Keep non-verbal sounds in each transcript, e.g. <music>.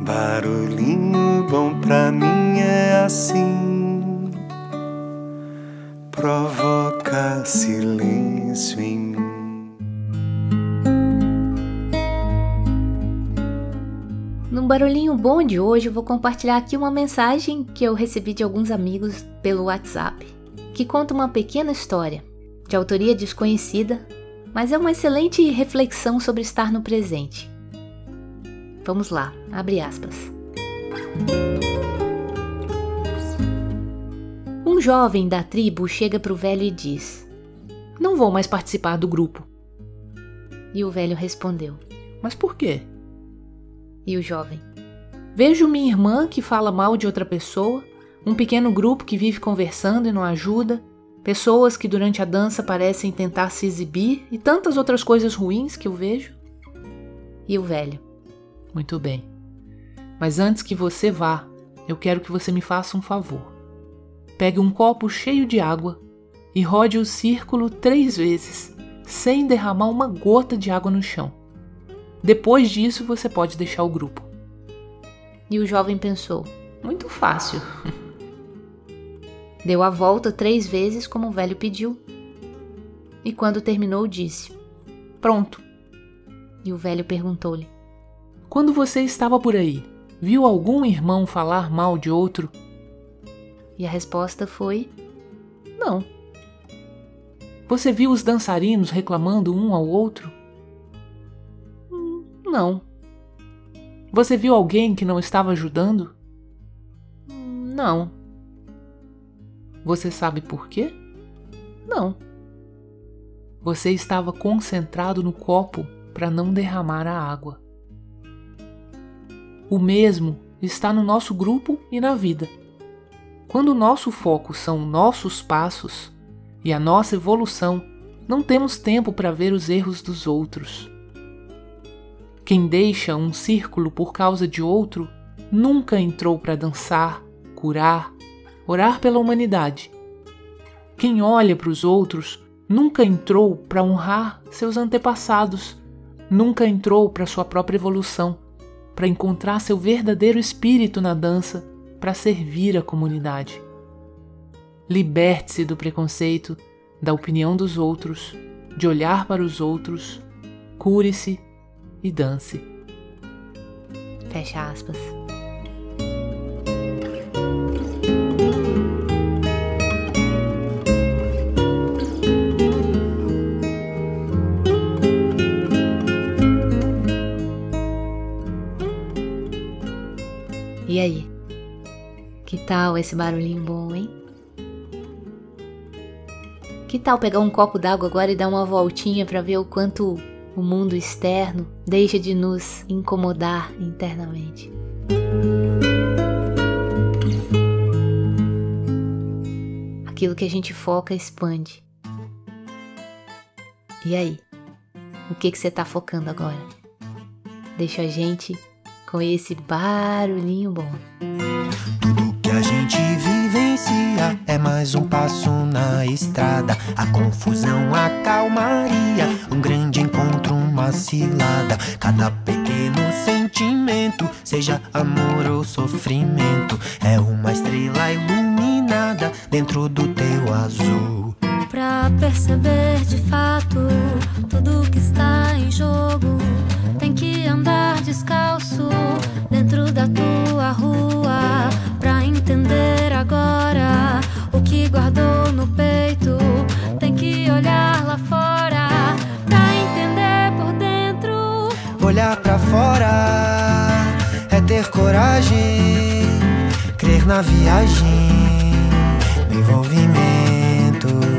Barulhinho bom pra mim é assim, provoca silêncio em mim. No barulhinho bom de hoje, eu vou compartilhar aqui uma mensagem que eu recebi de alguns amigos pelo WhatsApp, que conta uma pequena história, de autoria desconhecida, mas é uma excelente reflexão sobre estar no presente. Vamos lá, abre aspas. Um jovem da tribo chega para o velho e diz: Não vou mais participar do grupo. E o velho respondeu: Mas por quê? E o jovem: Vejo minha irmã que fala mal de outra pessoa, um pequeno grupo que vive conversando e não ajuda, pessoas que durante a dança parecem tentar se exibir e tantas outras coisas ruins que eu vejo. E o velho: Muito bem. Mas antes que você vá, eu quero que você me faça um favor. Pegue um copo cheio de água e rode o círculo três vezes, sem derramar uma gota de água no chão. Depois disso, você pode deixar o grupo. E o jovem pensou: Muito fácil. <laughs> Deu a volta três vezes, como o velho pediu. E quando terminou, disse: Pronto. E o velho perguntou-lhe: Quando você estava por aí, viu algum irmão falar mal de outro? E a resposta foi: Não. Você viu os dançarinos reclamando um ao outro? Não. Você viu alguém que não estava ajudando? Não. Você sabe por quê? Não. Você estava concentrado no copo para não derramar a água. O mesmo está no nosso grupo e na vida. Quando o nosso foco são nossos passos e a nossa evolução, não temos tempo para ver os erros dos outros. Quem deixa um círculo por causa de outro nunca entrou para dançar, curar, orar pela humanidade. Quem olha para os outros nunca entrou para honrar seus antepassados, nunca entrou para sua própria evolução, para encontrar seu verdadeiro espírito na dança, para servir a comunidade. Liberte-se do preconceito, da opinião dos outros, de olhar para os outros, cure-se e dance. Fecha aspas. E aí? Que tal esse barulhinho bom, hein? Que tal pegar um copo d'água agora e dar uma voltinha para ver o quanto o mundo externo deixa de nos incomodar internamente. Aquilo que a gente foca expande. E aí? O que, que você está focando agora? Deixa a gente com esse barulhinho bom. Tudo que a gente vivencia é mais um passo na estrada. A confusão, a calmaria, um grande encontro, uma cilada. Cada pequeno sentimento, seja amor ou sofrimento, é uma estrela iluminada dentro do teu azul. Pra perceber de fato tudo que está em no peito, tem que olhar lá fora. Pra entender por dentro. Olhar pra fora é ter coragem, crer na viagem, no envolvimento.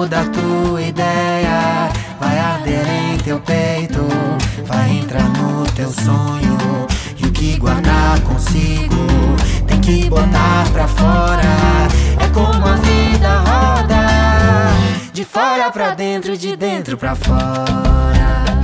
Vai mudar tua ideia. Vai arder em teu peito, vai entrar no teu sonho. E o que guardar consigo tem que botar pra fora. É como a vida roda, de fora pra dentro, de dentro pra fora.